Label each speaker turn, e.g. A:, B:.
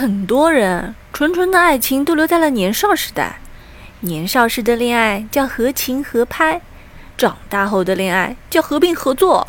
A: 很多人纯纯的爱情都留在了年少时代。年少时的恋爱叫合情合拍长大后的恋爱叫合并合作。